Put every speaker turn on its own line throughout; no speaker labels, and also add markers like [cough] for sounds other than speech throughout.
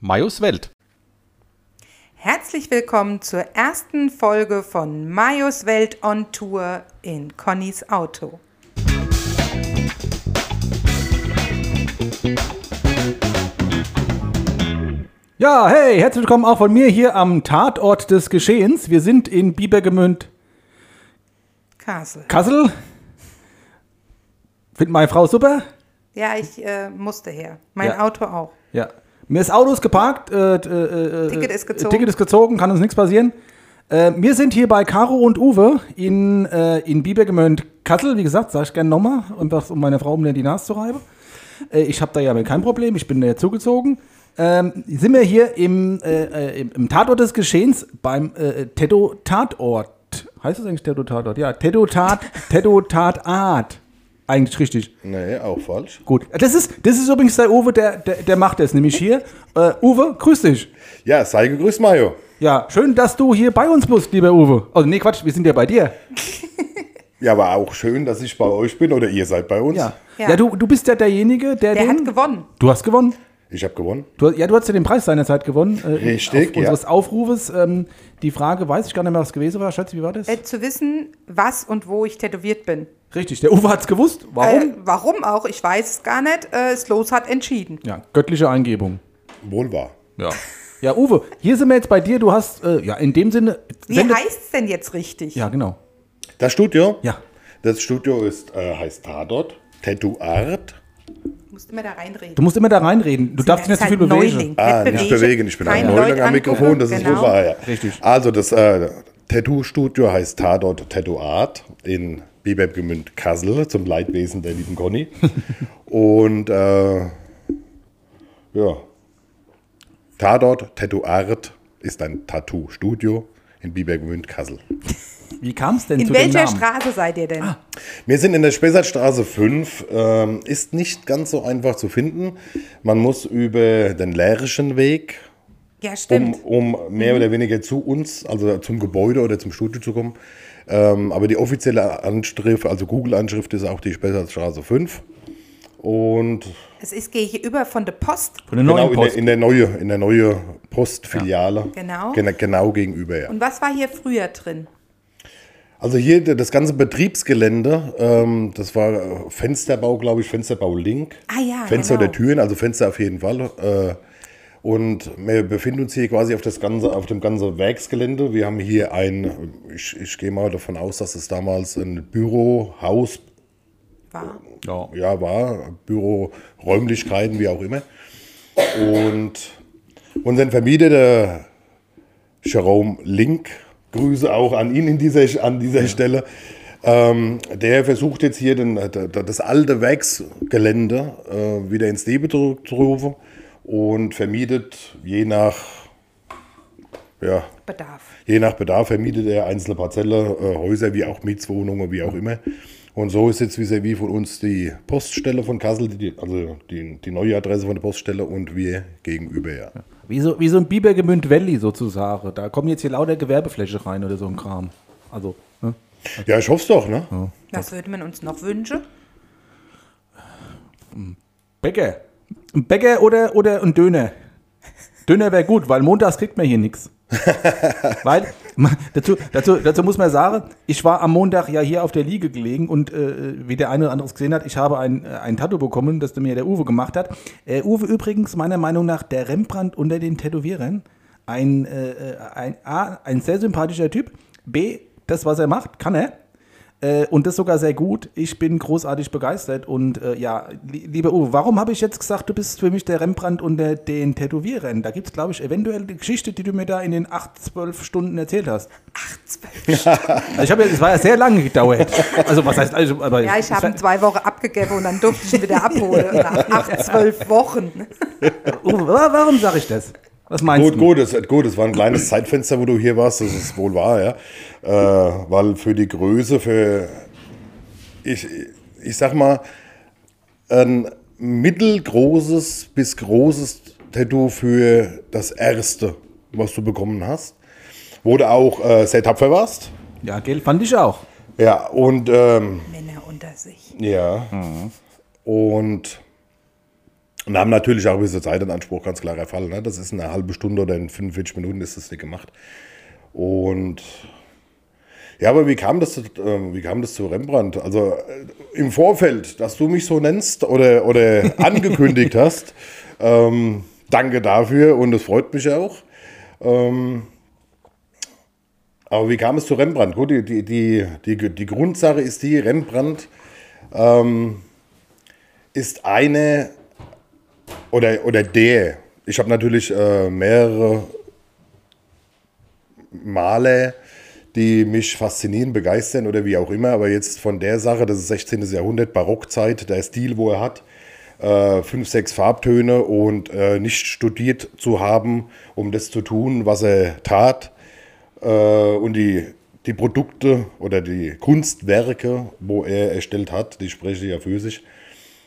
Majos Welt.
Herzlich willkommen zur ersten Folge von Majos Welt on Tour in Connys Auto.
Ja, hey, herzlich willkommen auch von mir hier am Tatort des Geschehens. Wir sind in Bibergemünd,
Kassel.
Kassel. Findet meine Frau super?
Ja, ich äh, musste her. Mein
Ja.
Auto auch.
Ja. Mir ist Auto ist geparkt, äh, äh, äh,
Ticket ist gezogen.
Ticket ist gezogen, kann uns nichts passieren. Äh, wir sind hier bei Caro und Uwe in, äh, in Bibergemünd, Kassel. Wie gesagt, sage ich gerne nochmal, einfach um meine Frau um die Nase zu reiben. Äh, ich habe da ja kein Problem, ich bin da zugezogen. Ähm, sind wir hier im, äh, äh, im, im Tatort des Geschehens beim äh, Tedo-Tatort. Heißt das eigentlich Tedo-Tatort? Ja, Tedo-Tat, [laughs] Tedo-Tatart. Eigentlich richtig.
Nee, auch falsch.
Gut. Das ist, das ist übrigens der Uwe, der, der, der macht das nämlich hier. Äh, Uwe, grüß dich.
Ja, sei gegrüßt, Mario.
Ja, schön, dass du hier bei uns bist, lieber Uwe. Also, nee, Quatsch, wir sind ja bei dir. [laughs]
Ja, aber auch schön, dass ich bei euch bin oder ihr seid bei uns.
Ja. Ja,
Ja.
du, du bist ja derjenige, der,
Der
den.
hat gewonnen.
Du hast gewonnen.
Ich habe gewonnen.
Du, ja, du hast ja den Preis seinerzeit gewonnen. Äh,
Richtig,
auf
ja.
Unseres Aufrufes. Ähm, die Frage, weiß ich gar nicht mehr, was gewesen war. Schätze, wie war das?
Äh, zu wissen, was und wo ich tätowiert bin.
Richtig, der Uwe hat es gewusst. Warum?
Äh, warum auch? Ich weiß es gar nicht. Äh, das Los hat entschieden.
ja, göttliche Eingebung.
Wohl wahr.
Ja. Ja, Uwe, hier sind wir jetzt bei dir. Du hast, äh, ja, in dem Sinne.
Wie heißt es denn jetzt richtig?
Ja, genau.
Das Studio?
Ja.
Das Studio ist, äh, heißt Tatort. Tattoo Art.
Musst immer da reinreden.
Du musst immer da reinreden. Du darfst dich nicht zu viel
halt
bewegen.
Neuling.
Ah,
Nicht
nicht bewegen. Ich bin
Kein
ein Neuling am Mikrofon,
angucken.
das ist
Genau.
wohl wahr. Ja.
Richtig.
Also, das äh, Tattoo-Studio heißt Tatort Tattoo Art in Bibergemünd Kassel zum Leidwesen der lieben Conny. [laughs] Und äh, ja, Tatort Tattoo Art ist ein Tattoo-Studio in Bibergemünd Kassel.
Wie kam es denn
In
zu dem
welcher
Namen?
Straße seid ihr denn?
Wir sind in der Spessartstraße 5. Ähm, ist nicht ganz so einfach zu finden. Man muss über den Lärischen Weg,
ja,
um,
stimmt.
um mehr oder weniger zu uns, also zum Gebäude oder zum Studio zu kommen. Ähm, aber die offizielle Anschrift, also Google-Anschrift, ist auch die Spessartstraße 5. Und
Es ist gegenüber von der Post.
Von der
genau
neuen
in der,
Post.
in der neue, in der neue Postfiliale.
Genau.
Gena- Genau gegenüber, ja.
Und was war hier früher drin?
Also hier das ganze Betriebsgelände, ähm, das war äh, Fensterbau, glaube ich, Fensterbau Link.
Ah ja,
Fenster
genau.
oder Türen, also Fenster auf jeden Fall. Äh, und wir befinden uns hier quasi auf, das ganze, auf dem ganzen Werksgelände. Wir haben hier ein, ich, ich gehe mal davon aus, dass es damals ein Bürohaus
War.
Ja.
ja, war, Büroräumlichkeiten, wie auch immer. Und unseren Vermieter, der Jerome Link, Grüße auch an ihn in dieser, an dieser Stelle, ähm, der versucht jetzt hier den, das alte Werksgelände äh, wieder ins Leben zu zu rufen und vermietet je nach, ja,
Bedarf.
Je nach Bedarf vermietet er einzelne Parzelle, äh, Häuser wie auch Mietswohnungen, wie auch immer. Und so ist jetzt wie von uns die Poststelle von Kassel, die, also die, die neue Adresse von der Poststelle und wir gegenüber, ja.
Wie so, wie so ein Bibergemünd Valley sozusagen. Da kommen jetzt hier lauter Gewerbefläche rein oder so ein Kram. Also, ne?
Ja, ich hoffe es doch, ne?
Was würde man uns noch wünschen?
Bäcker. Ein Bäcker oder, oder ein Döner. Döner wäre gut, weil montags kriegt man hier nichts. [laughs] weil, dazu, dazu, dazu muss man sagen, ich war am Montag ja hier auf der Liege gelegen und äh, wie der eine oder andere es gesehen hat, ich habe ein, äh, ein Tattoo bekommen, das mir der Uwe gemacht hat. Äh, Uwe übrigens meiner Meinung nach der Rembrandt unter den Tätowierern. Ein, äh, äh, ein, A, ein sehr sympathischer Typ. B, das, was er macht, kann er. Äh, und das sogar sehr gut. Ich bin großartig begeistert. Und äh, ja, li lieber Uwe, warum habe ich jetzt gesagt, du bist für mich der Rembrandt unter den Tätowierern? Da gibt es, glaube ich, eventuell die Geschichte, die du mir da in den 8, 12 Stunden erzählt hast. Also ich habe ja, es war ja sehr lange gedauert. Also was heißt, also, aber
Ja, ich habe zwei Wochen abgegeben und dann durfte ich ihn wieder abholen. [laughs] Nach acht, zwölf Wochen.
Uwe, wa- warum sage ich das? Was meinst
Gut,
du?
gut, das, gut, das war ein kleines [clears throat] Zeitfenster, wo du hier warst, das ist wohl wahr, ja. Äh, weil für die Größe, für, ich, ich sag mal, ein mittelgroßes bis großes Tattoo für das erste, was du bekommen hast, wo du auch äh, sehr tapfer warst.
Ja, Geld fand ich auch.
Ja, und ähm,
Männer unter sich.
ja. Und Und haben natürlich auch ein bisschen Zeit in Anspruch, ganz klarer Fall. Ne? Das ist eine halbe Stunde oder in 45 Minuten ist das nicht gemacht. Und ja, aber wie kam das, zu- äh, wie kam das zu Rembrandt? Also äh, im Vorfeld, dass du mich so nennst oder, oder [laughs] angekündigt hast, ähm, danke dafür und es freut mich auch. Ähm, aber wie kam es zu Rembrandt? Gut, die, die, die, die, die Grundsache ist die, Rembrandt ähm, ist eine oder, oder der. Ich habe natürlich äh, mehrere Male, die mich faszinieren, begeistern oder wie auch immer. Aber jetzt von der Sache, das ist 16. Jahrhundert, Barockzeit, der Stil, wo er hat, äh, fünf, sechs Farbtöne und äh, nicht studiert zu haben, um das zu tun, was er tat. Äh, und die, die Produkte oder die Kunstwerke, wo er erstellt hat, die spreche ja für sich.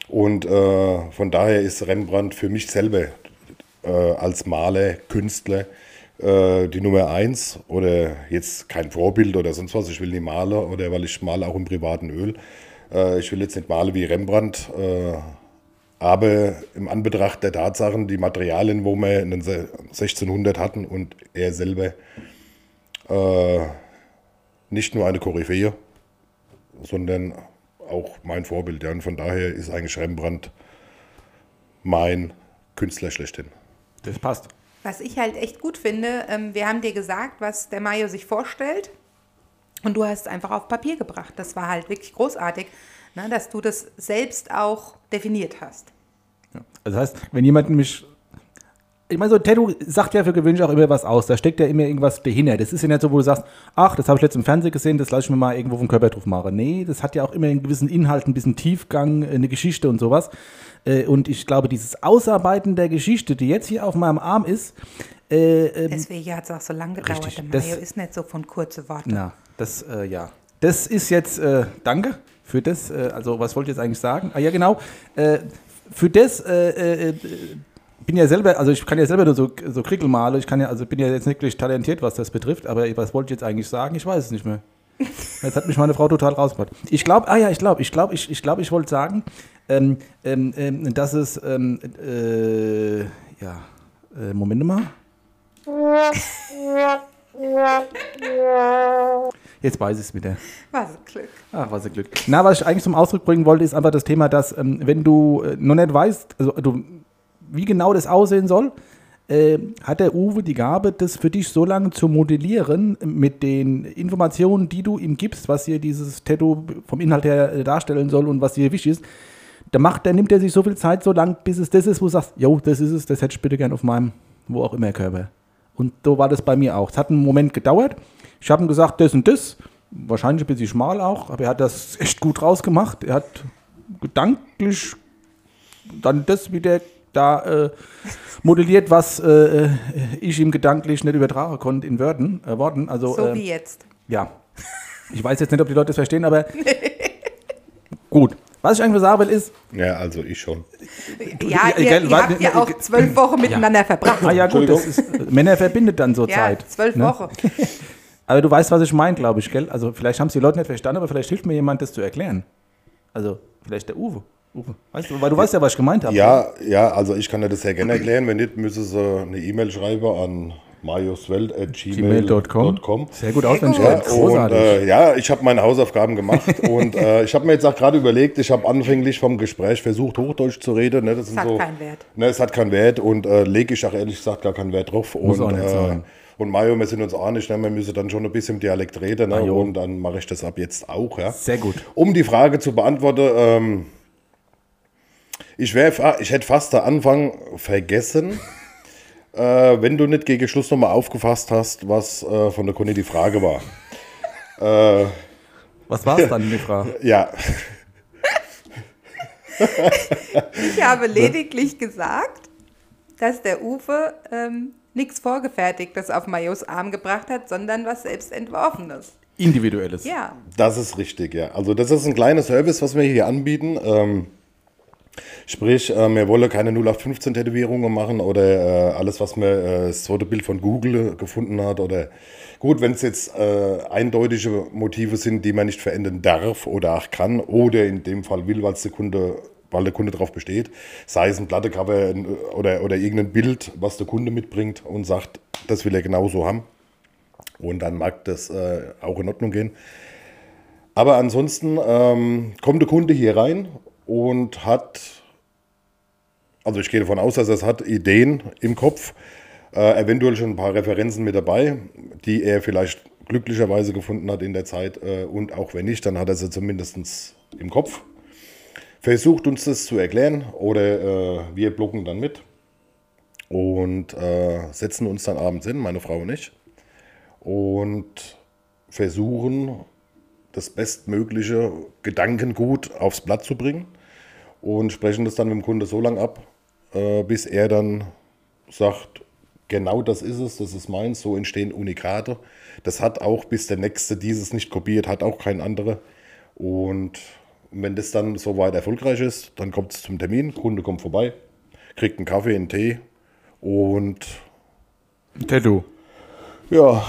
Und äh, von daher ist Rembrandt für mich selber äh, als Maler, Künstler äh, die Nummer eins oder jetzt kein Vorbild oder sonst was. Ich will nicht malen oder weil ich male auch im privaten Öl. Äh, ich will jetzt nicht malen wie Rembrandt, äh, aber im Anbetracht der Tatsachen, die Materialien, wo wir in den Se- 1600 hatten und er selber äh, nicht nur eine Koryphäe, sondern auch mein Vorbild. Ja. Und von daher ist eigentlich Rembrandt mein Künstler schlechthin.
Das passt.
Was ich halt echt gut finde, ähm, wir haben dir gesagt, was der Mayo sich vorstellt. Und du hast es einfach auf Papier gebracht. Das war halt wirklich großartig, ne, dass du das selbst auch definiert hast.
Ja. Also das heißt, wenn jemand nämlich. Ich meine, so ein Tattoo sagt ja für gewöhnlich auch immer was aus. Da steckt ja immer irgendwas dahinter. Das ist ja nicht so, wo du sagst, ach, das habe ich letztens im Fernsehen gesehen, das lasse ich mir mal irgendwo vom Körper drauf machen. Nee, das hat ja auch immer einen gewissen Inhalt, ein bisschen Tiefgang, eine Geschichte und sowas. Äh, Und ich glaube, dieses Ausarbeiten der Geschichte, die jetzt hier auf meinem Arm ist, äh, ähm,
Deswegen hat es auch so lange gedauert.
richtig,
der
das-
Mayo ist nicht so von kurze Worte.
Na, das, äh, ja. Das ist jetzt, äh, danke für das. Äh, also, was wollte ich jetzt eigentlich sagen? Ah, ja, genau. Äh, für das, äh, äh, bin ja selber, also ich kann ja selber nur so, so Krickel malen. Ich kann ja, also bin ja jetzt nicht wirklich talentiert, was das betrifft, aber was wollte ich jetzt eigentlich sagen? Ich weiß es nicht mehr. [laughs] Jetzt hat mich meine Frau total rausgebracht. Ich glaube, ah ja, ich glaube, ich glaube, ich, ich, glaube, ich wollte sagen, ähm, ähm, ähm, dass es, ähm, äh, ja, äh, Moment mal. Jetzt weiß ich es wieder.
Was ein Glück.
Ach, was ein Glück. Na, was ich eigentlich zum Ausdruck bringen wollte, ist einfach das Thema, dass, ähm, wenn du äh, noch nicht weißt, also du, wie genau das aussehen soll, äh, hat der Uwe die Gabe, das für dich so lange zu modellieren mit den Informationen, die du ihm gibst, was hier dieses Tattoo vom Inhalt her äh, darstellen soll und was dir wichtig ist. Da macht, da nimmt er sich so viel Zeit so lang, bis es das ist, wo du sagst, jo, das ist es, das hätte ich bitte gern auf meinem, wo auch immer Körper. Und so war das bei mir auch. Es hat einen Moment gedauert. Ich habe ihm gesagt, das und das. Wahrscheinlich ein bisschen schmal auch, aber er hat das echt gut rausgemacht. Er hat gedanklich dann das wieder da äh, modelliert, was äh, ich ihm gedanklich nicht übertragen konnte in Wörtern, äh, Worten. Also,
So
äh,
wie jetzt.
ja. Ich weiß jetzt nicht, ob die Leute das verstehen, aber [laughs] gut. Was ich eigentlich sagen will, ist,
Ja, also ich schon.
Ja,
ja,
ihr,
gell,
ihr
weil-
habt ja auch zwölf Wochen miteinander verbracht.
ah ja gut, das ist, Männer verbindet dann so
Ja,
Zeit.
zwölf
ne?
Wochen. [laughs]
Aber du weißt, was ich meine, glaube ich, gell? Also vielleicht haben es die Leute nicht verstanden, aber vielleicht hilft mir jemand, das zu erklären. Also vielleicht der Uwe. Uwe. Weißt du, weil du weißt ja, was ich gemeint habe.
Ja, ja, also ich kann dir das sehr gerne erklären. Wenn nicht, müssen sie eine E-Mail schreiben an majoswelt.gmail.com.
Gmail.com. Sehr gut auswendig.
Ja, und äh, ja, ich habe meine Hausaufgaben gemacht [laughs] und äh, ich habe mir jetzt auch gerade überlegt, ich habe anfänglich vom Gespräch versucht, Hochdeutsch zu reden. Ne, das
hat
so,
keinen Wert.
Ne, es hat keinen Wert und äh, lege ich auch ehrlich gesagt gar keinen Wert drauf.
Muss
und,
auch nicht
äh,
sein.
und Mario, wir sind uns einig, ne, wir müssen dann schon ein bisschen im Dialekt reden ne, und dann mache ich das ab jetzt auch. Ja.
Sehr gut.
Um die Frage zu beantworten, ähm, ich, wär, ich hätte fast den Anfang vergessen, [laughs] äh, wenn du nicht gegen Schluss nochmal aufgefasst hast, was äh, von der Conny die Frage war. [laughs]
Was war es dann, die Frage? [laughs]
Ja,
Ich habe lediglich gesagt, dass der Uwe ähm, nichts Vorgefertigtes auf Majos Arm gebracht hat, sondern was selbst entworfenes.
Individuelles.
Ja,
das ist richtig, ja. Also das ist ein kleiner Service, was wir hier anbieten. Ähm, sprich, äh, wir wollen keine 0815-Tätowierungen machen oder äh, alles, was man äh, das zweite Bild von Google gefunden hat. Oder gut, wenn es jetzt äh, eindeutige Motive sind, die man nicht verändern darf oder auch kann oder in dem Fall will, weil der Kunde weil der Kunde darauf besteht. Sei es ein Plattecover oder, oder irgendein Bild, was der Kunde mitbringt und sagt, das will er genauso haben. Und dann mag das äh, auch in Ordnung gehen. Aber ansonsten ähm, kommt der Kunde hier rein und hat, also ich gehe davon aus, dass er es hat Ideen im Kopf, äh, eventuell schon ein paar Referenzen mit dabei, die er vielleicht glücklicherweise gefunden hat in der Zeit. Äh, und auch wenn nicht, dann hat er sie zumindest im Kopf. Versucht uns das zu erklären oder äh, wir blocken dann mit und äh, setzen uns dann abends hin, meine Frau und ich, und versuchen das bestmögliche Gedankengut aufs Blatt zu bringen und sprechen das dann mit dem Kunde so lange ab, äh, bis er dann sagt, genau das ist es, das ist meins, so entstehen Unikate. Das hat auch, bis der Nächste dieses nicht kopiert, hat auch kein anderer. Und wenn das dann soweit erfolgreich ist, dann kommt es zum Termin, Kunde kommt vorbei, kriegt einen Kaffee, einen Tee und
Tattoo.
ja,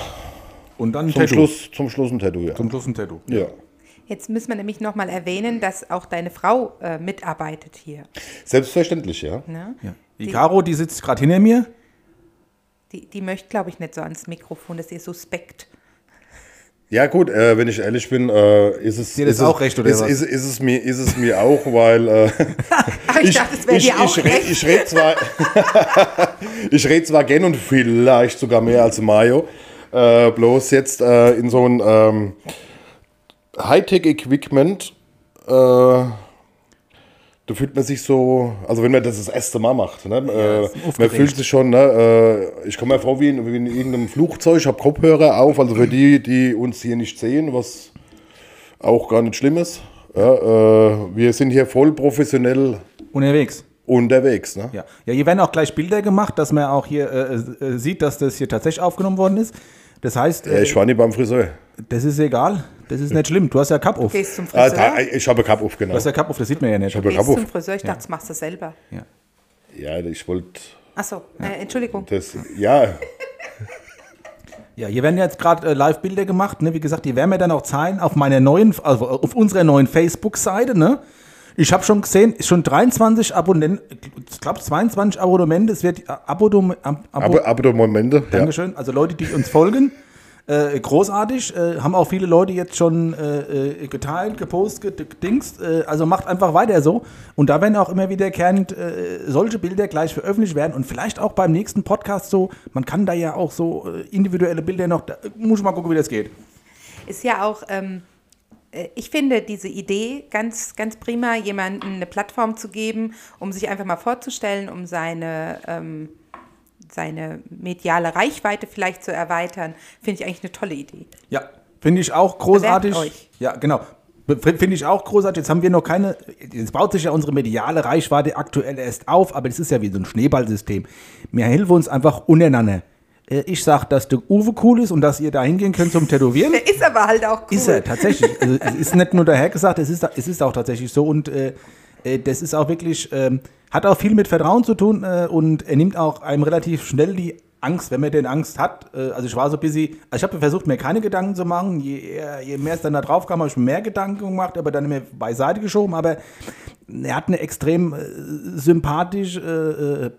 Und dann ein
zum
Tattoo.
Schluss, zum Schluss ein Tattoo. Ja.
Zum Schluss ein Tattoo.
ja.
Jetzt müssen wir nämlich nochmal erwähnen, dass auch deine Frau äh, mitarbeitet hier.
Selbstverständlich, ja.
Ne?
Ja. Die
Die-
Caro, die sitzt gerade hinter mir.
Die, die möchte, glaube ich, nicht so ans Mikrofon, das ist ihr suspekt.
Ja gut, äh, wenn ich ehrlich bin, äh, ist es
Dir
ist
auch
es,
recht, oder
ist,
was?
Ist, ist, es mir, ist es mir auch, weil äh, [laughs]
Ach, ich, dachte, es wäre
ich,
dir auch
ich,
recht.
ich rede zwar, [laughs] ich red zwar gern und vielleicht sogar mehr als Mayo, äh, bloß jetzt äh, in so ein ähm, Hightech-Equipment, äh, da fühlt man sich so, also wenn man das das erste Mal macht, ne, äh, man fühlt sich schon, ne, äh, ich komme mir vor wie in, wie in irgendeinem Flugzeug, ich habe Kopfhörer auf, also für die, die uns hier nicht sehen, was auch gar nicht schlimm ist. Ja, äh, wir sind hier voll professionell
Unterwegs.
unterwegs. Ne?
Ja. ja, hier werden auch gleich Bilder gemacht, dass man auch hier äh, äh, sieht, dass das hier tatsächlich aufgenommen worden ist. Das heißt,
Ja,
äh,
ich war nie beim Friseur.
das ist egal. Das ist nicht schlimm. Du hast ja Cup auf. Du
Gehst zum
Ah,
Friseur.
da, ich habe Cup auf, genau.
hast ja Cup auf, das sieht man ja nicht.
Ich habe Cup auf.
zum Friseur, ich dachte, das machst du selber.
Ja.
Ja, ich wollte
Achso, äh, Entschuldigung.
das. Ja,
Ja, hier werden jetzt gerade äh, Live-Bilder gemacht. Ne? Wie gesagt, die werden wir dann auch zeigen auf meiner neuen, also auf unserer neuen Facebook-Seite. Ne? Ich habe schon gesehen, ist schon 23 Abonnenten, ich glaube 22 Abonnemente. Es wird äh, Abonnement, Ab, Abo,
aber, aber Momente. Ja.
Dankeschön. Also Leute, die uns folgen. Äh, großartig. Äh, haben auch viele Leute jetzt schon äh, äh, geteilt, gepostet, gedingst. Äh, also macht einfach weiter so. Und da werden auch immer wieder kernt äh, solche Bilder gleich veröffentlicht werden. Und vielleicht auch beim nächsten Podcast so. Man kann da ja auch so äh, individuelle Bilder noch. Da, muss ich mal gucken, wie das geht.
Ist ja auch, ähm, äh, ich finde diese Idee ganz, ganz prima, jemandem eine Plattform zu geben, um sich einfach mal vorzustellen, um seine, ähm, seine mediale Reichweite vielleicht zu erweitern, finde ich eigentlich eine tolle Idee.
Ja, finde ich auch großartig.
Bewerbt euch.
Ja, genau. Finde ich auch großartig. Jetzt haben wir noch keine. Jetzt baut sich ja unsere mediale Reichweite aktuell erst auf, aber das ist ja wie so ein Schneeballsystem. Wir helfen uns einfach untereinander. Äh, Ich sag, dass der Uwe cool ist und dass ihr da hingehen könnt zum Tätowieren.
Der [laughs] ist aber halt auch cool.
Ist er, tatsächlich. Also, es ist nicht nur daher gesagt, es ist, es ist auch tatsächlich so. Und äh, äh, das ist auch wirklich, ähm, hat auch viel mit Vertrauen zu tun äh, und er nimmt auch einem relativ schnell die Angst, wenn man denn Angst hat. Äh, also ich war so busy, also ich habe versucht, mir keine Gedanken zu machen. Je, eher- je mehr es dann da drauf kam, habe ich mir mehr Gedanken gemacht, aber dann immer beiseite geschoben. Aber er hat eine extrem äh, sympathisch, äh, äh,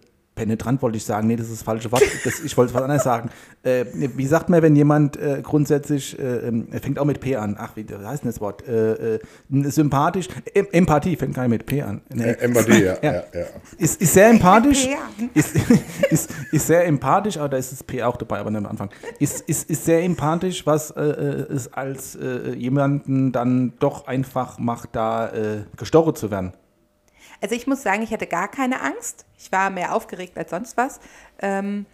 penetrant wollte ich sagen, nee, das ist das falsche Wort. Das, ich wollte was anderes sagen. Äh, wie sagt man, wenn jemand äh, grundsätzlich, äh, ähm, er fängt auch mit P an, ach, wie wie heißt denn das Wort? Äh, äh, sympathisch, em Empathie fängt gar nicht mit P an. Nee.
Äh, Empathie, ja.
Ja.
ja. ja,
Ist, ist sehr empathisch. Ist, [laughs] ist, ist sehr empathisch, aber da ist das P auch dabei, aber nicht am Anfang. Ist, ist, ist sehr empathisch, was es als äh, jemanden dann doch einfach macht, da äh, gestochen zu werden.
Also ich muss sagen, ich hatte gar keine Angst. Ich war mehr aufgeregt als sonst was. Ähm,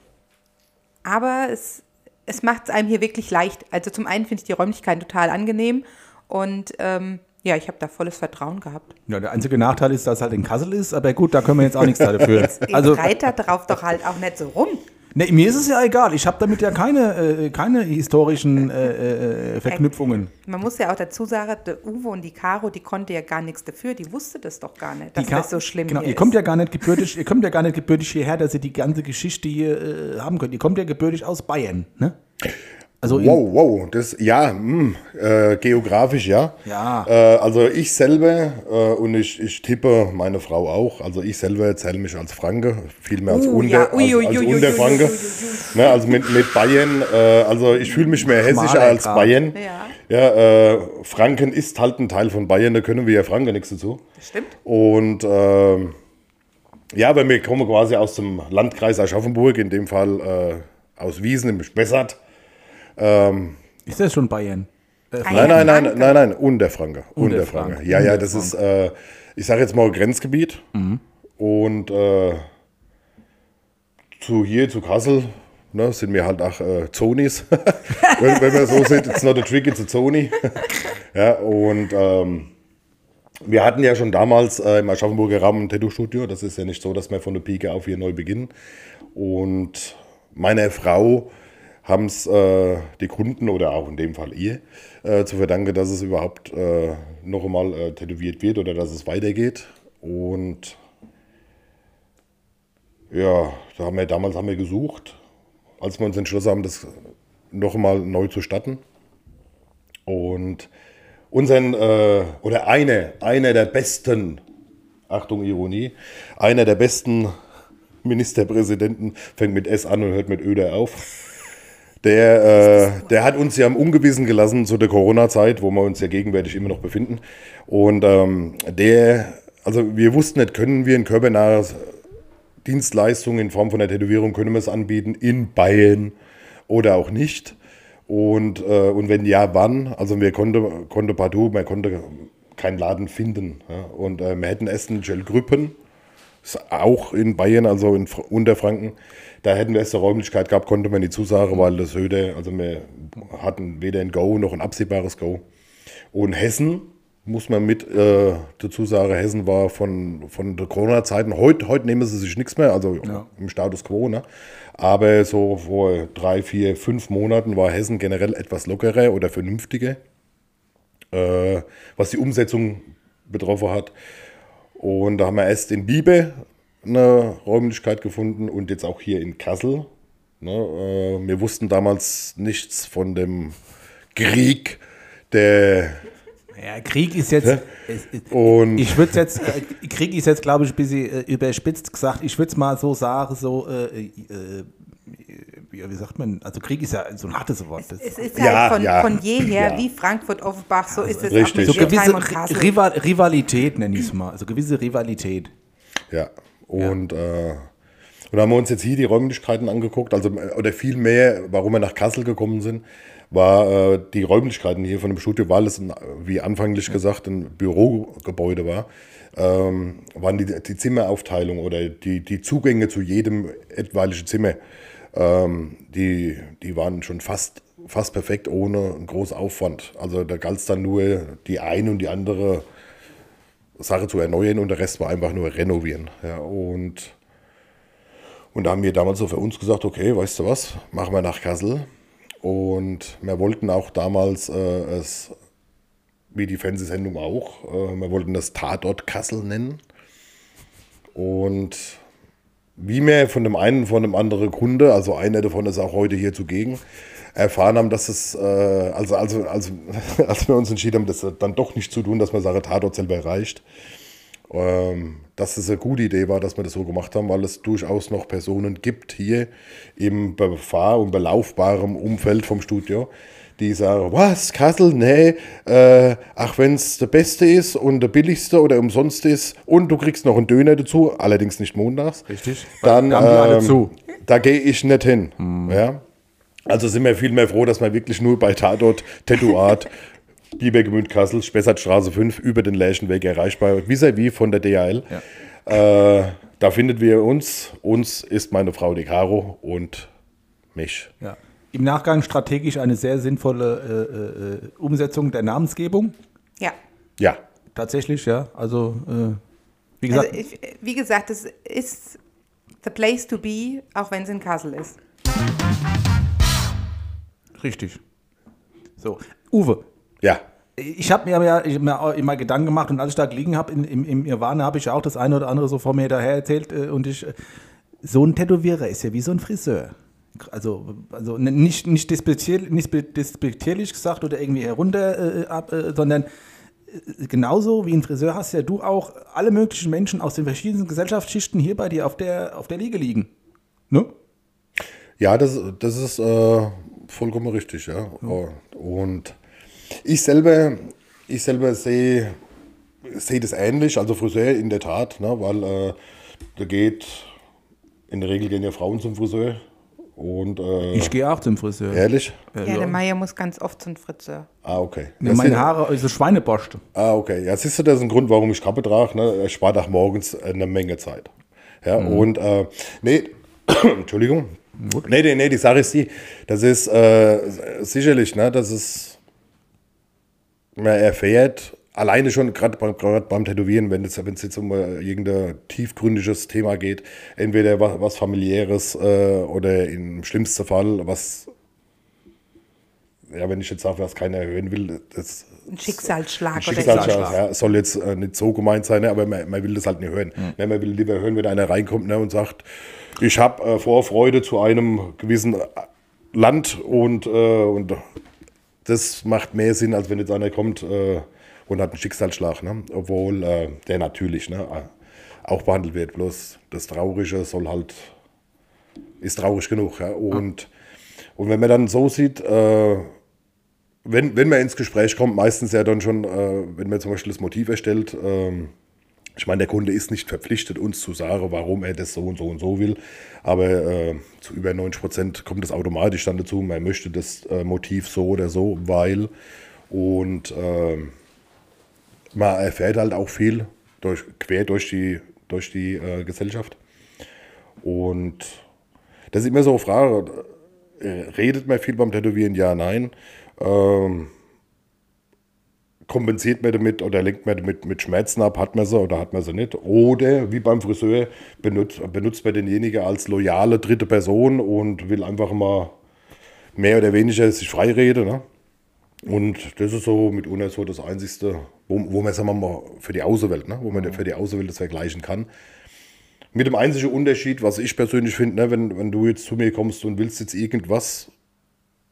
aber es, es macht es einem hier wirklich leicht. Also zum einen finde ich die Räumlichkeiten total angenehm und ähm, ja, ich habe da volles Vertrauen gehabt.
Ja, der einzige Nachteil ist, dass es halt in Kassel ist, aber gut, da können wir jetzt auch nichts dafür. [laughs]
Also,
Also,
reiter drauf doch halt auch nicht so rum.
Ne, mir ist es ja egal. Ich habe damit ja keine, äh, keine historischen äh, äh, Verknüpfungen.
Man muss ja auch dazu sagen, der Uwe und die Caro, die konnte ja gar nichts dafür. Die wusste das doch gar nicht, dass
Die
das so schlimm
genau, ihr kommt
ist.
ja gar nicht gebürtig, ihr kommt ja gar nicht gebürtig hierher, dass ihr die ganze Geschichte hier äh, haben könnt. Ihr kommt ja gebürtig aus Bayern, ne? Also
Wow, wow, das, ja, mh, äh, geografisch ja.
Ja.
Äh, also ich selber äh, und ich, ich tippe meine Frau auch, also ich selber zähle mich als Franke, viel mehr als,
Uh,
Unter,
ja, ui,
als,
ui,
als
ui, ui,
Unterfranke. Ne, also mit, mit Bayern, äh, also ich fühle mich mehr hessischer als
Grad.
Bayern.
Ja.
Ja, äh, Franken ist halt ein Teil von Bayern, da können wir ja Franken nichts dazu.
Stimmt.
Und ähm, ja, weil wir kommen quasi aus dem Landkreis Aschaffenburg, in dem Fall äh, aus Wiesen im Spessart.
Ist das schon Bayern? Äh,
Ah,
Nein,
ja,
nein, nein,
Franken.
nein, nein, Unterfranke.
Unterfranke.
Unterfranke. Ja, ja, das ist, äh, ich sage jetzt mal Grenzgebiet. Und äh, zu hier, zu Kassel, ne, sind wir halt auch äh, Zonis. [laughs] wenn, wenn man so sieht, it's not a trick, it's a Zoni. [laughs] ja, und ähm, wir hatten ja schon damals äh, im Aschaffenburger Raum ein Tattoo-Studio. Das ist ja nicht so, dass wir von der Pike auf hier neu beginnen. Und meiner Frau haben es äh, die Kunden oder auch in dem Fall ihr äh, zu verdanken, dass es überhaupt äh, noch einmal äh, tätowiert wird oder dass es weitergeht. Und ja, da haben wir, damals haben wir gesucht, als wir uns entschlossen haben, das noch einmal neu zu starten. Und unseren, äh, oder eine, einer der besten, Achtung, Ironie, einer der besten Ministerpräsidenten fängt mit S an und hört mit Öder auf. Der, äh, der hat uns ja im Ungewissen gelassen zu der Corona-Zeit, wo wir uns ja gegenwärtig immer noch befinden. Und ähm, der, also wir wussten nicht, können wir ein körpernahes Dienstleistung in Form von der Tätowierung, können wir es anbieten in Bayern oder auch nicht. Und, äh, und wenn ja, wann? Also wir konnten konnte partout, man konnte keinen Laden finden. Ja? Und äh, wir hätten Essen Grüppen, ist auch in Bayern, also in Fr- Unterfranken. Da hätten wir erst eine Räumlichkeit gehabt, konnte man die Zusage, weil das Höde, also wir hatten weder ein Go noch ein absehbares Go. Und Hessen, muss man mit äh, dazu sagen, Hessen war von, von der Corona-Zeiten, heute, heute nehmen sie sich nichts mehr, also im Status quo, ne? aber so vor drei, vier, fünf Monaten war Hessen generell etwas lockerer oder vernünftiger, äh, was die Umsetzung betroffen hat. Und da haben wir erst in Biebe eine Räumlichkeit gefunden und jetzt auch hier in Kassel. Ne, äh, wir wussten damals nichts von dem Krieg, der
Ja, Krieg ist jetzt. Es, es,
Und-
ich würde jetzt, äh, Krieg ist jetzt, glaube ich, ein bisschen äh, überspitzt gesagt. Ich würde es mal so sagen, so, äh, äh, wie, wie sagt man, also Krieg ist ja so ein hartes Wort. Das,
Es ist
Ja,
halt von,
ja.
von jeher,
Ja.
wie Frankfurt Offenbach, so ist es
Richtig.
auch mit
so gewisse
und Kassel.
Rival, Rivalität, nenne ich es mal. Also gewisse Rivalität.
Ja, und, Äh, und haben wir uns jetzt hier die Räumlichkeiten angeguckt, also äh, oder viel mehr, warum wir nach Kassel gekommen sind, war äh, die Räumlichkeiten hier von dem Studio, weil es, ein, wie anfänglich gesagt, ein Bürogebäude war, ähm, waren die, die Zimmeraufteilung oder die, die Zugänge zu jedem etwaigen Zimmer, ähm, die, die waren schon fast, fast perfekt ohne einen großen Aufwand. Also da galt es dann nur die eine und die andere Sache zu erneuern und der Rest war einfach nur renovieren. Ja, und, und da haben wir damals so für uns gesagt, okay, weißt du was, machen wir nach Kassel. Und wir wollten auch damals äh, es, wie die Fernsehsendung auch, äh, wir wollten das Tatort Kassel nennen. Und wie wir von dem einen von dem anderen Kunde, also einer davon ist auch heute hier zugegen, erfahren haben, dass es, äh, also, also, also [laughs] als wir uns entschieden haben, das dann doch nicht zu tun, dass man Sache Tatort selber erreicht, ähm, dass es eine gute Idee war, dass wir das so gemacht haben, weil es durchaus noch Personen gibt hier im befahr- und belaufbaren Umfeld vom Studio, die sagen, was, Kassel? Nee, äh, ach, wenn es der Beste ist und der Billigste oder umsonst ist und du kriegst noch einen Döner dazu, allerdings nicht montags.
Richtig.
Dann,
Da haben die alle
ähm, da gehe ich nicht hin. Ja? Also sind wir viel mehr froh, dass wir wirklich nur bei Tatort, Tattooart, [laughs] Bibergemünd Kassel, Spessartstraße 5 über den Lärchenweg erreichbar, vis-à-vis von der DHL. Äh, da findet wir uns. Uns ist meine Frau die Caro und mich.
Ja. Im Nachgang strategisch eine sehr sinnvolle äh, äh, Umsetzung der Namensgebung.
Ja.
Ja,
Tatsächlich, ja. Also, äh, wie gesagt,
Also ich, wie gesagt, es ist the place to be, auch wenn es in Kassel ist.
richtig. So, Uwe,
ja.
ich habe mir ja auch immer Gedanken gemacht und als ich da gelegen habe im, im, im Nirvana, habe ich ja auch das eine oder andere so vor mir daher erzählt äh, und ich, so ein Tätowierer ist ja wie so ein Friseur. Also, also nicht, nicht, despektier, nicht despektierlich gesagt oder irgendwie herunter, äh, ab, äh, sondern äh, genauso wie ein Friseur hast ja du auch alle möglichen Menschen aus den verschiedenen Gesellschaftsschichten hier bei dir auf der, auf der Liege liegen. Ne?
Ja, das, das ist äh, vollkommen richtig, ja. Und ich selber, ich selber sehe, sehe das ähnlich, also Friseur in der Tat, ne, weil äh, da geht, in der Regel gehen ja Frauen zum Friseur. Und, äh,
Ich gehe auch zum Friseur.
ehrlich?
Ja, der Meier muss ganz oft zum Friseur.
Ah, okay.
Ja, meine
sind-
Haare, also Schweineborst.
Ah, okay. Ja, siehst du, das ist ein Grund, warum ich Kappe trage. Ne? Ich spare nach morgens eine Menge Zeit. Ja, und, äh, nee, [coughs] Entschuldigung. Nee, nee, nee, die Sache ist die, das ist äh, sicherlich, ne, das ist, man erfährt, alleine schon, gerade beim, beim Tätowieren, wenn es wenn es jetzt um äh, irgendein tiefgründiges Thema geht, entweder was, was familiäres äh, oder im schlimmsten Fall was, ja, wenn ich jetzt sage, was keiner hören will, das
Ein Schicksalsschlag,
Schicksalsschlag,
oder
ja, soll jetzt äh, nicht so gemeint sein, ne, aber man, man will das halt nicht hören. Ne, man will lieber hören, wenn einer reinkommt ne, und sagt, ich habe äh, Vorfreude zu einem gewissen äh, Land und, äh, und das macht mehr Sinn, als wenn jetzt einer kommt äh, und hat einen Schicksalsschlag. Ne? Obwohl äh, der natürlich ne, äh, auch behandelt wird. Bloß das Traurige soll halt, ist traurig genug. Ja? Und, und wenn man dann so sieht, äh, wenn, wenn man ins Gespräch kommt, meistens ja dann schon, äh, wenn man zum Beispiel das Motiv erstellt, ähm, ich meine, der Kunde ist nicht verpflichtet, uns zu sagen, warum er das so und so und so will, aber äh, zu über 90 Prozent kommt es automatisch dann dazu, man möchte das äh, Motiv so oder so, weil und äh, man erfährt halt auch viel durch, quer durch die, durch die äh, Gesellschaft. Und das ist immer so eine Frage, äh, redet man viel beim Tätowieren? Ja, nein. Ähm, kompensiert man damit oder lenkt man damit mit Schmerzen ab, hat man sie oder hat man sie nicht. Oder wie beim Friseur benutzt, benutzt man denjenigen als loyale dritte Person und will einfach mal mehr oder weniger sich freireden. Ne? Und das ist so mitunter so das Einzige, wo, wo man, sagen wir mal, für die Außenwelt, ne? wo man für die Außenwelt das vergleichen kann. Mit dem einzigen Unterschied, was ich persönlich finde, ne, wenn, wenn du jetzt zu mir kommst und willst jetzt irgendwas,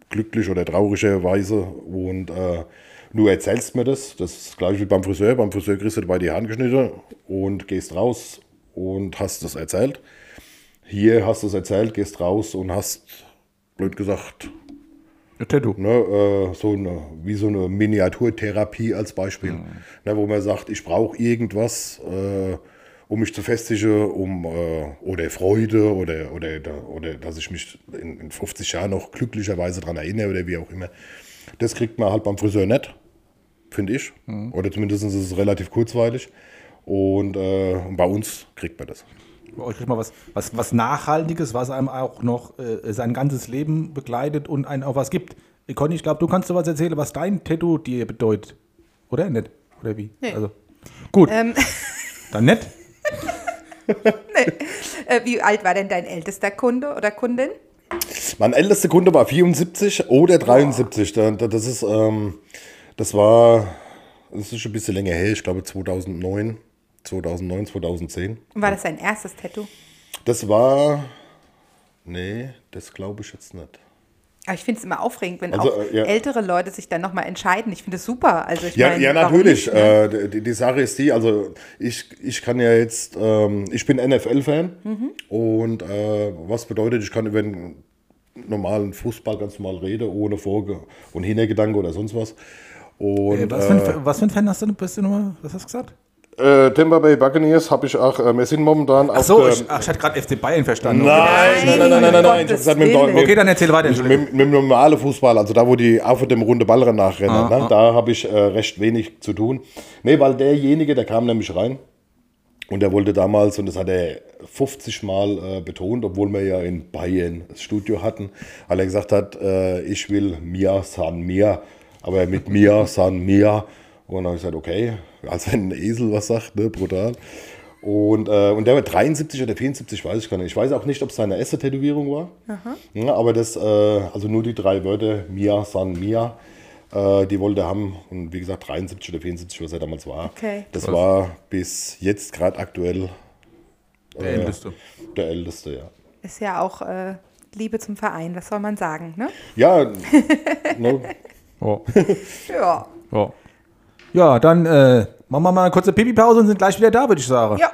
glücklich oder traurigerweise, und äh, du erzählst mir das, das ist gleich wie beim Friseur. Beim Friseur kriegst du bei die Hand geschnitten und gehst raus und hast das erzählt. Hier hast du es erzählt, gehst raus und hast, blöd gesagt,
Ein Tattoo.
ne, äh, so eine, wie so eine Miniaturtherapie als Beispiel, ne, wo man sagt, ich brauche irgendwas, äh, um mich zu festigen, um äh, oder Freude oder, oder, oder dass ich mich in, in 50 Jahren noch glücklicherweise daran erinnere oder wie auch immer. Das kriegt man halt beim Friseur nicht, finde ich. Oder zumindest ist es relativ kurzweilig. Und, äh, und bei uns kriegt man das.
Euch kriegt man was, was, was Nachhaltiges, was einem auch noch äh, sein ganzes Leben begleitet und einem auch was gibt. Conny, ich glaube, du kannst dir was erzählen, was dein Tattoo dir bedeutet. Oder nicht? Oder wie?
Nee.
Also, gut,
Ähm, [laughs]
dann nicht. [laughs]
äh, wie alt war denn dein ältester Kunde oder Kundin?
Mein ältester Kunde war 74 oder 73. Da- da- Das ist, ähm, das war, das ist schon ein bisschen länger her, ich glaube 2009, 2009, 2010.
Und war das dein erstes Tattoo?
Das war, nee, das glaube ich jetzt nicht.
Aber ich finde es immer aufregend, wenn
Also,
auch
äh, ja.
ältere Leute sich dann nochmal entscheiden. Ich finde es super. Also ich
Ja,
meine,
ja natürlich.
nicht, ne?
äh, die, die Sache ist die, also ich, ich kann ja jetzt, ähm, ich bin NFL-Fan
Mhm.
und äh, was bedeutet, ich kann über einen normalen Fußball ganz normal reden, ohne Vorge- und Hintergedanke oder sonst was. Und,
Äh, was, für ein, was für ein Fan hast du? Bist du nochmal, was hast du gesagt?
Äh, Tampa Bay Buccaneers habe ich auch, äh, wir sind momentan
Ach
auf
so,
der-
ich, ach, ich hatte gerade FC Bayern verstanden.
Nein, nein, nein, nein, nein, nein, nein. Ich
Gottes
gesagt, mit, dem-
Okay, dann erzähl weiter.
mit, mit, dem normalen Fußball, also da, wo die Affe dem runde Ballrennen nachrennen,
Ah,
ne, da habe ich äh, recht wenig zu tun. Nee, weil derjenige, der kam nämlich rein und der wollte damals, und das hat er 50 Mal äh, betont, obwohl wir ja in Bayern das Studio hatten, weil er gesagt hat, äh, ich will Mia San Mia, aber mit Mia San Mia. Und dann habe ich gesagt, okay, als wenn ein Esel was sagt, ne, brutal. Und, äh, und der war 73 oder 74, weiß ich gar nicht. Ich weiß auch nicht, ob es seine erste Tätowierung war. Ja, aber das, äh, also nur die drei Wörter, Mia, San, Mia, äh, die wollte er haben. Und wie gesagt, 73 oder 74, was er damals war.
Okay.
Das war bis jetzt gerade aktuell
Der Älteste.
der älteste, ja.
Ist ja auch, äh, Liebe zum Verein, was soll man sagen, ne?
Ja, [laughs] ne,
Oh.
Ja.
Ja. Ja, dann äh, machen wir mal eine kurze Pipi-Pause und sind gleich wieder da, würde ich sagen.
Ja.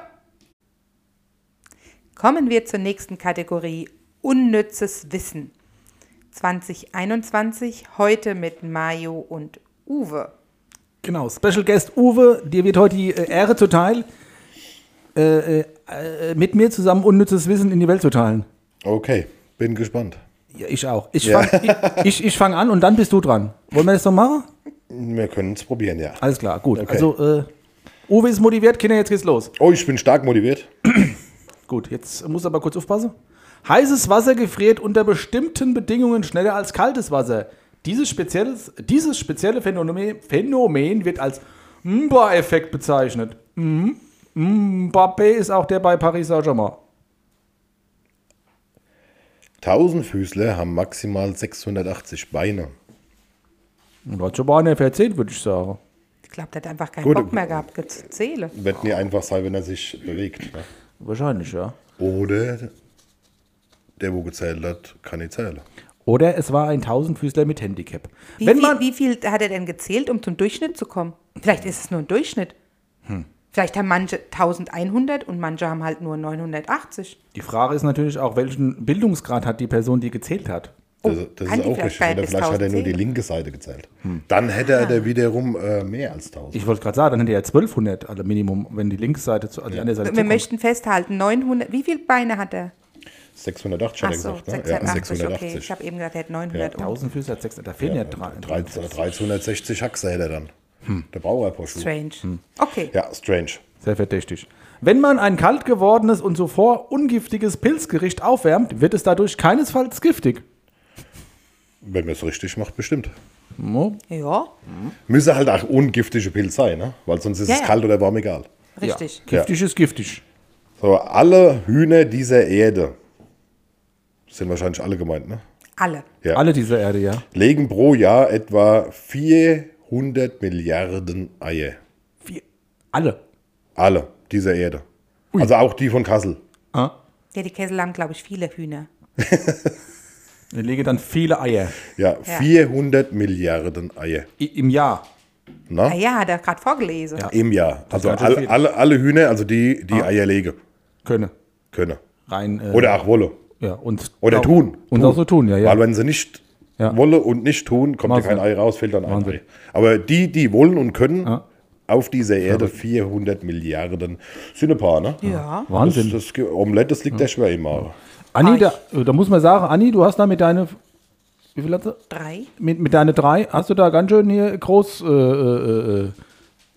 Kommen wir zur nächsten Kategorie Unnützes Wissen. 2021, heute mit Mayo und Uwe.
Genau, Special Guest Uwe, dir wird heute die äh, Ehre zuteil, äh, äh, äh, mit mir zusammen unnützes Wissen in die Welt zu teilen.
okay, bin gespannt.
Ja, ich auch. Ich
Ja.
fange ich, ich, ich fang an und dann bist du dran. Wollen wir das noch machen?
Wir können es probieren, ja.
Alles klar, gut.
Okay.
Also, äh, Uwe ist motiviert, Kinder, jetzt geht's los.
Oh, ich bin stark motiviert. [clears throat]
Gut, jetzt muss aber kurz aufpassen. Heißes Wasser gefriert unter bestimmten Bedingungen schneller als kaltes Wasser. Dieses, spezielles, dieses spezielle Phänomen, Phänomen wird als Mba-Effekt bezeichnet. Mhm. Mbappé ist auch der bei Paris Saint-Germain.
Tausendfüßler haben maximal 680 Beine.
Und hat schon mal einer erzählt, würde ich sagen.
Ich glaube, der hat einfach keinen
Gut.
Bock mehr gehabt, ge- zu zählen.
Wird nie einfach sein, wenn er sich bewegt. Ne?
Wahrscheinlich, ja.
Oder der, wo gezählt hat, kann nicht zählen.
Oder es war ein Tausendfüßler mit Handicap.
Wie,
Wenn
viel,
man,
wie viel hat er denn gezählt, um zum Durchschnitt zu kommen? Vielleicht ist es nur ein Durchschnitt.
Hm.
Vielleicht haben manche 1100 und manche haben halt nur 980.
die Frage ist natürlich auch, welchen Bildungsgrad hat die Person, die gezählt hat.
Das,
Oh,
das ist auch richtig. Oder vielleicht hat er nur
1000
die linke Seite gezählt. Dann hätte er da wiederum äh, mehr als 1000.
Ich wollte gerade sagen, dann hätte er 1200 alle Minimum, wenn die linke Seite zu, also die andere Seite
Wir
zukommt.
möchten festhalten, 900, wie viele Beine hat er?
680 hat er
so,
gesagt, ne?
680,
ja,
okay.
680.
Ich habe eben gesagt, er hat 900. um.
1000 Füße hat 6, da fehlen ja, drei.
13 1360 Haxe hätte er dann. Der Brauerporsche.
Strange.
Hm.
Okay.
Ja, strange.
Sehr verdächtig. Wenn man ein kalt gewordenes und zuvor ungiftiges Pilzgericht aufwärmt, wird es dadurch keinesfalls giftig.
Wenn man es richtig macht, bestimmt.
No?
Ja,
Müsse halt auch ungiftige Pilz sein, ne? weil sonst ist
Ja,
es
ja.
kalt oder warm egal.
richtig.
Ja. Giftig ist giftig.
So, alle Hühner dieser Erde, sind wahrscheinlich alle gemeint, ne?
Alle.
Ja.
Alle dieser Erde, ja.
legen pro Jahr etwa 400 Milliarden Eier.
Wie? Alle.
Alle dieser Erde. Also auch die von Kassel.
Ah.
Ja, die Kessel haben, glaube ich, viele Hühner. [laughs]
Ich lege dann viele Eier
Ja, 400 Milliarden Eier.
I im Jahr.
Na?
Ah ja, hat er gerade vorgelesen.
Ja.
Im Jahr. Also
ganz schön
alle,
viel.
alle, alle Hühner, also die, die Eier legen
Könne.
können.
Rein. Äh,
Oder auch wolle.
ja, und,
Oder
ja,
tun.
Und auch so tun, ja, ja.
Weil wenn sie nicht
Ja.
wolle und nicht tun, kommt ja kein. Ei raus, fehlt dann ein. Ei. Aber die, die wollen und können,
Ja.
auf dieser Erde 400 Milliarden sind ein paar, ne?
Ja.
Wahnsinn.
Das, das Omelette, das liegt ja schwer im Magen.
Anni, da, da muss man sagen, Anni, du hast da mit deine, wie viel hast du?
Drei.
Mit, mit deine drei, hast du da ganz schön hier groß, äh, äh, äh,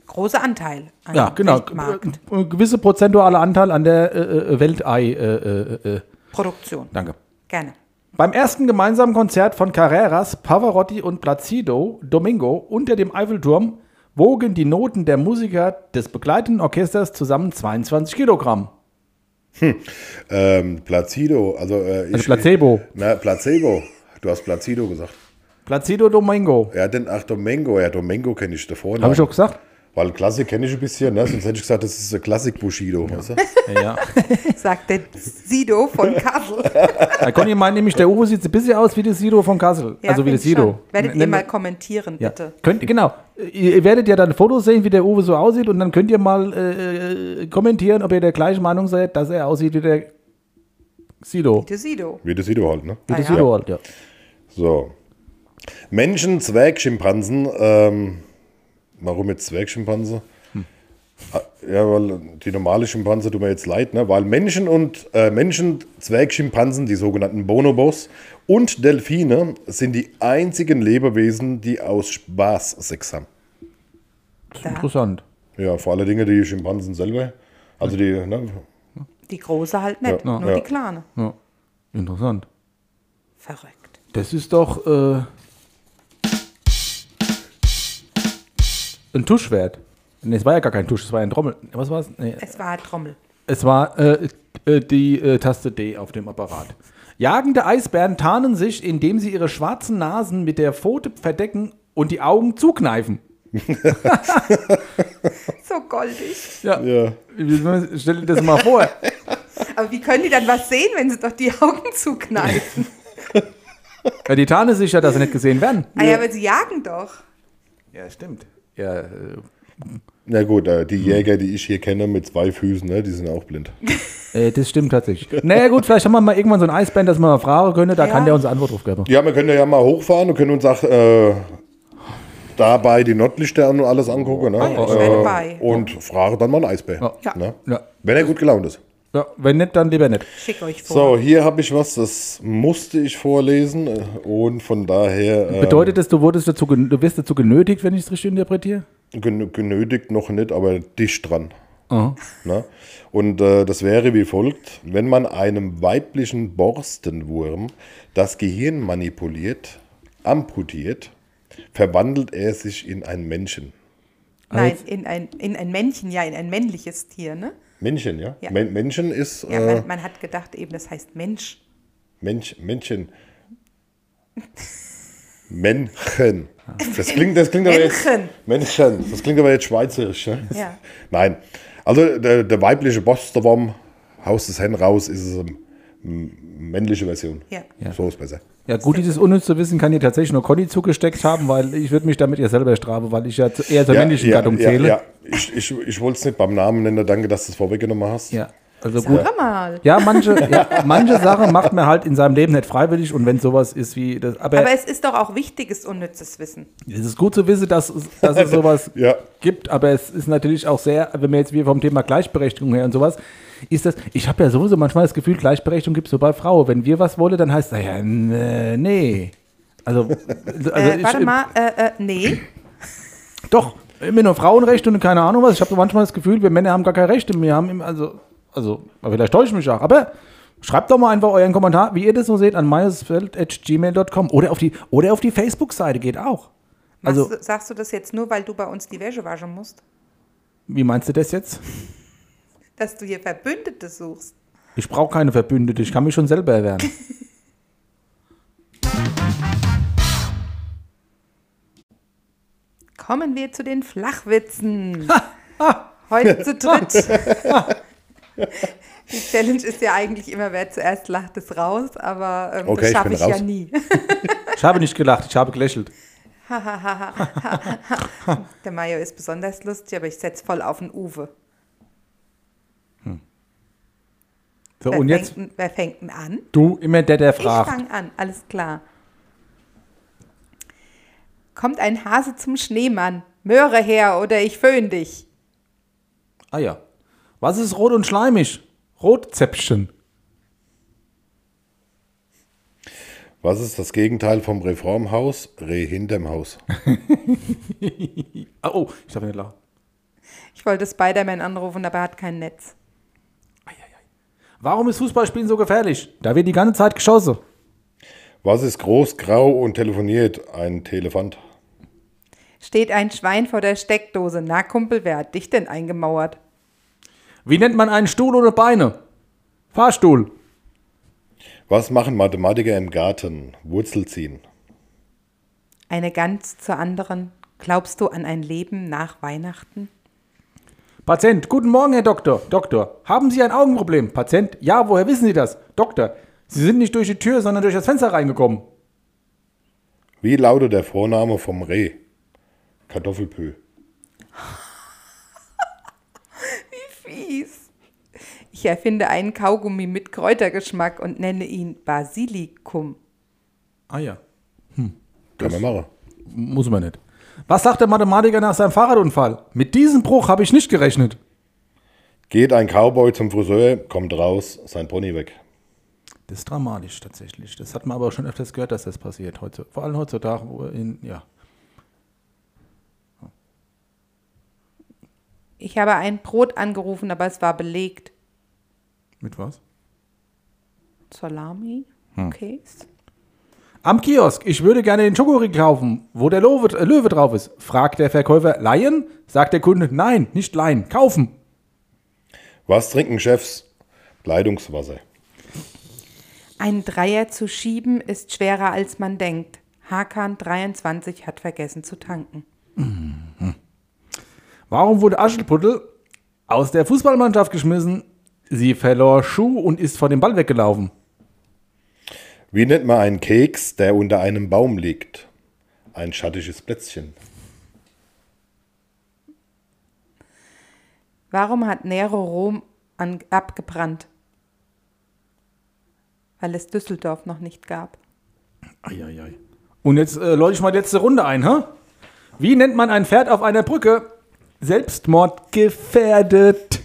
Großer Anteil an
ja, genau,
Weltmarkt.
äh, äh, gewisse prozentuale Anteil an der äh, äh, Weltei, äh, äh, äh,
Produktion.
danke.
Gerne.
Beim ersten gemeinsamen Konzert von Carreras, Pavarotti und Placido Domingo unter dem Eiffelturm wogen die Noten der Musiker des begleitenden Orchesters zusammen 22 Kilogramm.
Ähm, Placido, also, äh, ich,
Also Placebo.
Na, Placebo. Du hast Placido gesagt.
Placido Domingo.
Ja, denn, ach, Domingo. Ja, Domingo kenne ich davor.
Habe ich auch gesagt?
Weil Klassik kenne ich ein bisschen, ne? sonst hätte ich gesagt, das ist ein Klassik Bushido. Weißt du?
Ja. [laughs]
Sagt der Sido von Kassel.
Da Conny meint nämlich, der Uwe sieht ein bisschen aus wie der Sido von Kassel.
Ja,
also wie der
ich
Sido.
schon. Werdet ihr
Nennen
mal
wir-
kommentieren,
ja.
bitte.
Könnt, genau. Ihr, werdet ja dann Fotos sehen, wie der Uwe so aussieht und dann könnt ihr mal äh, äh, kommentieren, ob ihr der gleichen Meinung seid, dass er aussieht wie der Sido.
Der Sido.
Wie der Sido halt, ne?
Wie
Ah,
der
ja.
Sido halt, ja.
So. Menschen, Zwergschimpansen. Ähm, warum jetzt Zwergschimpanse? Ah, Ja, weil die normale Schimpanse tut mir jetzt leid, ne? Weil Menschen und äh, Menschen, Zwergschimpansen, die sogenannten Bonobos und Delfine sind die einzigen Lebewesen, die aus Spaß Sex haben.
Da.
Interessant.
Ja, vor allen Dingen die Schimpansen selber. Also die, ne?
Die große halt nicht,
Ja.
nur
Ja.
die kleine.
Ja. Interessant.
Verrückt.
Das ist doch äh, ein Tuschwert. Nee, es war ja gar kein Tusch, es war ein Trommel. Was war es? Nee,
Es war Trommel.
es war äh, äh, die äh, Taste D auf dem Apparat. Jagende Eisbären tarnen sich, indem sie ihre schwarzen Nasen mit der Pfote verdecken und die Augen zukneifen. [laughs]
So goldig.
Ja.
Ja.
Stell dir das mal vor. [laughs]
Aber wie können die dann was sehen, wenn sie doch die Augen zukneifen?
Ja, die tarnen sich ja, dass sie nicht gesehen werden.
Ah ja, aber sie jagen doch.
Ja, stimmt. Ja, äh,
Na gut, äh, die Jäger, die ich hier kenne mit zwei Füßen, ne, die sind auch blind.
äh, das stimmt tatsächlich. Naja, gut, vielleicht haben wir mal irgendwann so ein Eisband, das wir mal fragen können. Da
Ja.
kann der uns eine Antwort drauf geben.
Ja, wir können ja mal hochfahren und können uns auch äh, dabei die Nordlichter und alles angucken. Ne?
ja, ich
Äh,
dabei.
Und frage dann mal einen Eisbär.
Ja.
Ne?
Ja.
Wenn er gut gelaunt ist.
Ja, wenn nicht, dann lieber nicht.
Schick euch vor.
So, hier habe ich was, das musste ich vorlesen äh, und von daher äh,
Bedeutet das, du, wurdest dazu, du wirst dazu genötigt, wenn ich es richtig interpretiere?
gen genötigt noch nicht, aber dicht dran.
Aha.
Ne? Und äh, das wäre wie folgt, wenn man einem weiblichen Borstenwurm das Gehirn manipuliert, amputiert, verwandelt er sich in ein Menschen.
Nein, in ein, in ein Männchen, ja, in ein männliches Tier, ne?
Männchen, ja?
Ja.
Men Menschen ist
Ja,
äh,
man, man hat gedacht eben, das heißt Mensch.
Mensch, Männchen. Männchen. Das klingt, das klingt aber jetzt.
Männchen.
Männchen. Das klingt aber jetzt schweizerisch. Ne?
Ja.
Nein. Also der, der weibliche Bosterwurm, Haus des Hen raus, ist es eine m- männliche Version.
Ja.
So ist besser.
Ja, gut, dieses unnütze Wissen kann dir tatsächlich nur Conny zugesteckt haben, weil ich würde mich damit ja selber strafen, weil ich ja eher zur männlichen Gattung
ja,
zähle.
ja. Ich, ich, ich wollte es nicht beim Namen nennen. Danke, dass du es vorweggenommen hast.
Ja, also gut.
Sag mal.
Ja, manche, ja, manche Sachen macht man halt in seinem Leben nicht freiwillig und wenn sowas ist wie das. Aber,
Aber es ist doch auch wichtiges, unnützes Wissen.
es ist gut zu wissen, dass, es- dass es [laughs] sowas
Ja.
gibt, aber es ist natürlich auch sehr, wenn wir jetzt wie vom Thema Gleichberechtigung her und sowas, ist das, ich habe ja sowieso manchmal das Gefühl, Gleichberechtigung gibt es nur bei Frauen. Wenn wir was wollen, dann heißt es, ja, nee, nee. Also, also
äh,
ich,
warte mal, äh, äh, nee.
Doch, immer nur Frauenrechte und keine Ahnung was. Ich habe so manchmal das Gefühl, wir Männer haben gar keine Rechte. Wir haben immer, also, also, vielleicht täusche ich mich auch. Aber schreibt doch mal einfach euren Kommentar, wie ihr das so seht, an meinesfeld.gmail.com oder auf die, oder auf die Facebook-Seite geht auch. Also,
du, sagst du das jetzt nur, weil du bei uns die Wäsche waschen musst?
wie meinst du das jetzt? [laughs]
Dass du hier Verbündete suchst?
Ich brauche keine Verbündete, ich kann mich schon selber erwärmen. [laughs]
Kommen wir zu den Flachwitzen. Heute zu [laughs] dritt. Die Challenge ist ja eigentlich immer, wer zuerst lacht, ist raus, aber ähm,
Okay,
das
ich
schaffe
bin
ich, ja nie.
Ich habe nicht gelacht, ich habe gelächelt.
Der Mayo ist besonders lustig, aber ich setze voll auf den Uwe.
So,
Wer,
und jetzt
fängt, denn- wer fängt denn an?
du immer der, der
Ich
fragt.
fange an, alles klar. Kommt ein Hase zum Schneemann. Möhre her oder ich föhn dich.
Ah ja. Was ist rot und schleimig? Rotzäpfchen.
Was ist das Gegenteil vom Reformhaus? Reh hinterm Haus.
Ah, [laughs] Oh, ich darf nicht lachen.
Ich wollte Spider-Man anrufen, aber er hat kein Netz.
Warum ist Fußballspielen so gefährlich? Da wird die ganze Zeit geschossen.
Was ist groß, grau und telefoniert? Ein Telefant.
Steht ein Schwein vor der Steckdose. Na, Kumpel, wer hat dich denn eingemauert?
Wie nennt man einen Stuhl ohne Beine? Fahrstuhl.
Was machen Mathematiker im Garten? Wurzel ziehen.
Eine ganz zur anderen. Glaubst du an ein Leben nach Weihnachten?
Patient, guten Morgen, Herr Doktor. Doktor, haben Sie ein Augenproblem? Patient, ja, woher wissen Sie das? Doktor, Sie sind nicht durch die Tür, sondern durch das Fenster reingekommen.
Wie lautet der Vorname vom Reh? Kartoffelpü. [laughs]
Fies. Ich erfinde einen Kaugummi mit Kräutergeschmack und nenne ihn Basilikum.
Ah ja,
Kann man machen.
muss man nicht. Was sagt der Mathematiker nach seinem Fahrradunfall? Mit diesem Bruch habe ich nicht gerechnet.
Geht ein Cowboy zum Friseur, kommt raus, sein Pony weg.
Das ist dramatisch tatsächlich. Das hat man aber auch schon öfters gehört, dass das passiert. Heute, vor allem heutzutage, wo in, ja.
Ich habe ein Brot angerufen, aber es war belegt.
Mit was?
Salami?
Hm.
Okay.
Am Kiosk, ich würde gerne den Schokoriegel kaufen, wo der Löwe, äh, Löwe drauf ist. Fragt der Verkäufer, leihen? Sagt der Kunde, nein, nicht leihen, kaufen.
Was trinken Chefs? Leitungswasser.
Ein Dreier zu schieben ist schwerer als man denkt. Hakan 23 hat vergessen zu tanken.
Warum wurde Aschelputtel aus der Fußballmannschaft geschmissen? Sie verlor Schuh und ist vor dem Ball weggelaufen.
Wie nennt man einen Keks, der unter einem Baum liegt? Ein schattiges Plätzchen.
Warum hat Nero Rom an, abgebrannt? Weil es Düsseldorf noch nicht gab.
Eieiei. Und jetzt äh, läute ich mal die letzte Runde ein, hä? Wie nennt man ein Pferd auf einer Brücke? Selbstmordgefährdet.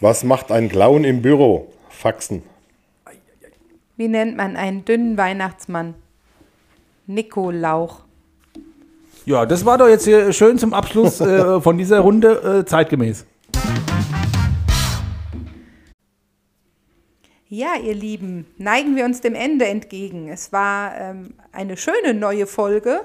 Was macht ein Clown im Büro? Faxen.
Wie nennt man einen dünnen Weihnachtsmann? Nikolauch.
Ja, das war doch jetzt hier schön zum Abschluss äh, von dieser Runde äh, zeitgemäß.
Ja, ihr Lieben, neigen wir uns dem Ende entgegen. Es war ähm, eine schöne neue Folge.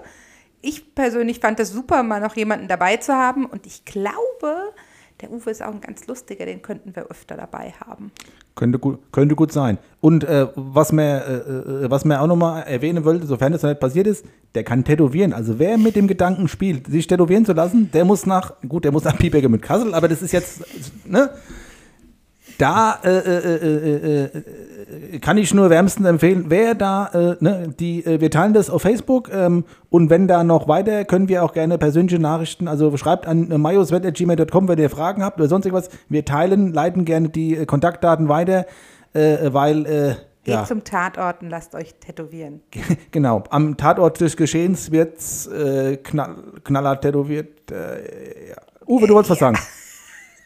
Ich persönlich fand es super, mal noch jemanden dabei zu haben. Und ich glaube, der Uwe ist auch ein ganz lustiger, den könnten wir öfter dabei haben.
Könnte gut, könnte gut sein. Und äh, was mir äh, äh, was mir auch nochmal erwähnen wollte, sofern das noch nicht passiert ist, der kann tätowieren. Also wer mit dem Gedanken spielt, sich tätowieren zu lassen, der muss nach, gut, der muss nach Piepecke mit Kassel, aber das ist jetzt, ne? Da äh, äh, äh, äh, kann ich nur wärmstens empfehlen, wer da, äh, ne, die, äh, wir teilen das auf Facebook ähm, und wenn da noch weiter, können wir auch gerne persönliche Nachrichten, also schreibt an äh, majoswet.gmail.com, wenn ihr Fragen habt oder sonst irgendwas. Wir teilen, leiten gerne die äh, Kontaktdaten weiter, äh, weil, äh,
Geht
ja,
zum Tatort und lasst euch tätowieren. [laughs]
genau, am Tatort des Geschehens wird äh, knall, knallhart tätowiert. Äh, ja. Uwe, du wolltest was sagen?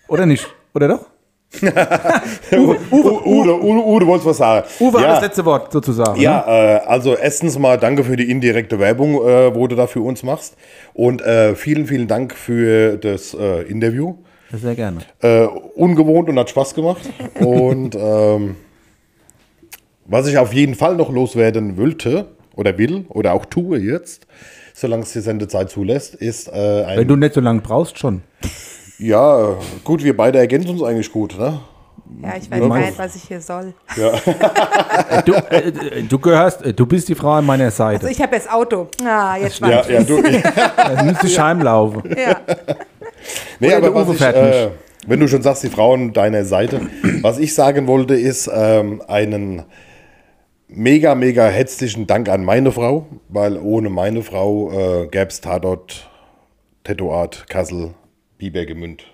Oder nicht? Oder doch?
Uwe, Uwe, Uwe, Uwe, du wolltest was sagen.
Uwe
ja.
das letzte Wort sozusagen. ne?
Ja, äh, also erstens mal danke für die indirekte Werbung, äh, wo du da für uns machst. Und äh, vielen, vielen Dank für das äh, Interview.
Ne? Sehr gerne.
Äh, ungewohnt und hat Spaß gemacht. [laughs] und ähm, was ich auf jeden Fall noch loswerden wollte oder will oder auch tue jetzt, solange es die Sendezeit zulässt, ist äh, ein.
Wenn du nicht so lange brauchst, schon.
Ja, gut, wir beide ergänzen uns eigentlich gut, ne?
Ja, ich weiß
Ja,
nicht, was ich hier soll.
Äh, Du, äh, du gehörst, äh, du bist die Frau an meiner Seite.
Also ich habe das Auto. Ah, jetzt war
Ja,
ich. [laughs]
ja, du.
Du müsstest heimlaufen.
Ja.
Nee,
Oder
aber was ich, äh, wenn du schon sagst, die Frauen deiner Seite, was ich sagen wollte, ist ähm, einen mega, mega herzlichen Dank an meine Frau, weil ohne meine Frau äh, gäbe es Tatort, Tettoart, Kassel, Bibergemünd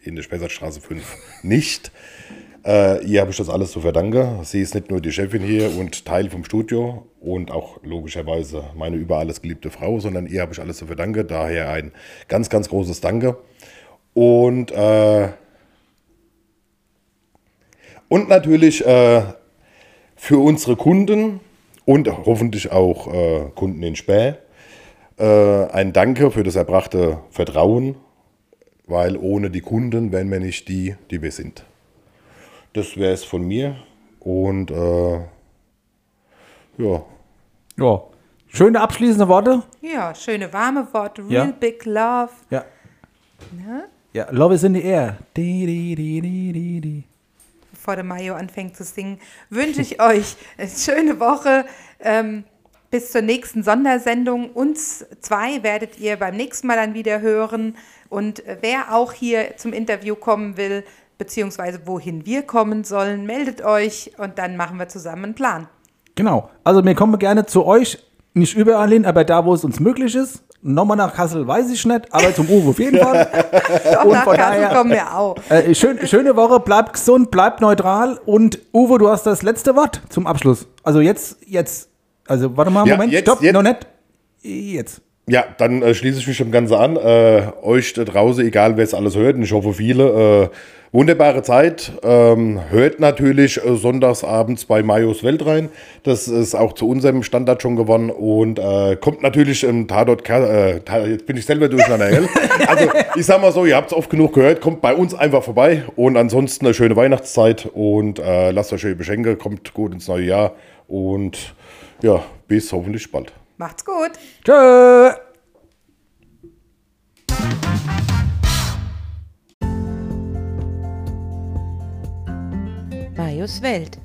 in der Spessartstraße 5 [laughs] nicht. Äh, ihr habe ich das alles zu verdanken. Sie ist nicht nur die Chefin hier und Teil vom Studio und auch logischerweise meine über alles geliebte Frau, sondern ihr habe ich alles zu verdanken. Daher ein ganz, ganz großes Danke. Und, äh, und natürlich äh, für unsere Kunden und hoffentlich auch äh, Kunden in Späh äh, ein Danke für das erbrachte Vertrauen, weil ohne die Kunden wären wir nicht die, die wir sind. Das wäre es von mir. Und äh, ja,
Ja. Schöne abschließende Worte.
ja, schöne warme Worte. Real
Ja.
big love.
Ja.
Ne?
Ja, Love is in the air. Di, di, di, di, di, di.
Bevor der Mayo anfängt zu singen, wünsche ich euch eine schöne Woche. Ähm, bis zur nächsten Sondersendung. Uns zwei werdet ihr beim nächsten Mal dann wieder hören. Und äh, wer auch hier zum Interview kommen will, beziehungsweise wohin wir kommen sollen, meldet euch und dann machen wir zusammen einen Plan.
Genau. Also wir kommen gerne zu euch. Nicht überall hin, aber da, wo es uns möglich ist. Nochmal nach Kassel weiß ich nicht, aber zum Uwe auf jeden Fall. [laughs]
Doch,
Und
nach
von
Kassel
daher-
kommen wir auch.
Äh, schön, schöne Woche, bleibt gesund, bleibt neutral und Uwe, du hast das letzte Wort zum Abschluss. Also jetzt, jetzt, also warte mal,
Ja,
Moment,
jetzt,
stopp,
jetzt.
noch nicht. Jetzt.
Ja, dann äh, schließe ich mich dem Ganze an. Äh, euch da draußen, egal wer es alles hört, und ich hoffe viele, äh, wunderbare Zeit. Ähm, hört natürlich äh, sonntagsabends bei Majos Welt rein. Das ist auch zu unserem Standard schon gewonnen und äh, kommt natürlich im Tatort. Äh, jetzt bin ich selber durcheinander, gell? [laughs] Also, ich sag mal so, ihr habt es oft genug gehört, kommt bei uns einfach vorbei und ansonsten eine schöne Weihnachtszeit und lasst euch schön beschenken, kommt gut ins neue Jahr und ja, bis hoffentlich bald.
Macht's gut.
Tschö.
Majos Welt.